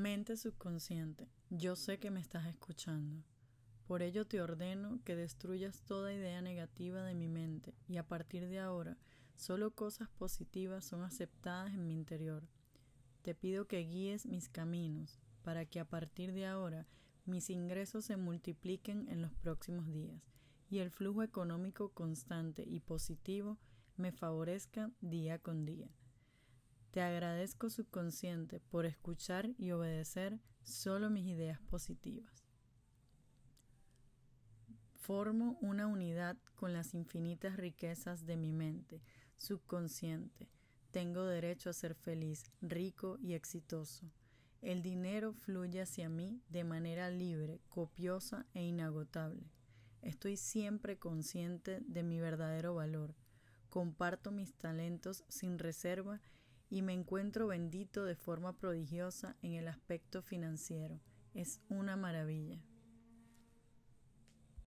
Mente subconsciente, yo sé que me estás escuchando. Por ello te ordeno que destruyas toda idea negativa de mi mente y a partir de ahora solo cosas positivas son aceptadas en mi interior. Te pido que guíes mis caminos para que a partir de ahora mis ingresos se multipliquen en los próximos días y el flujo económico constante y positivo me favorezca día con día. Te agradezco subconsciente por escuchar y obedecer solo mis ideas positivas. Formo una unidad con las infinitas riquezas de mi mente subconsciente. Tengo derecho a ser feliz, rico y exitoso. El dinero fluye hacia mí de manera libre, copiosa e inagotable. Estoy siempre consciente de mi verdadero valor. Comparto mis talentos sin reserva y me encuentro bendito de forma prodigiosa en el aspecto financiero. Es una maravilla.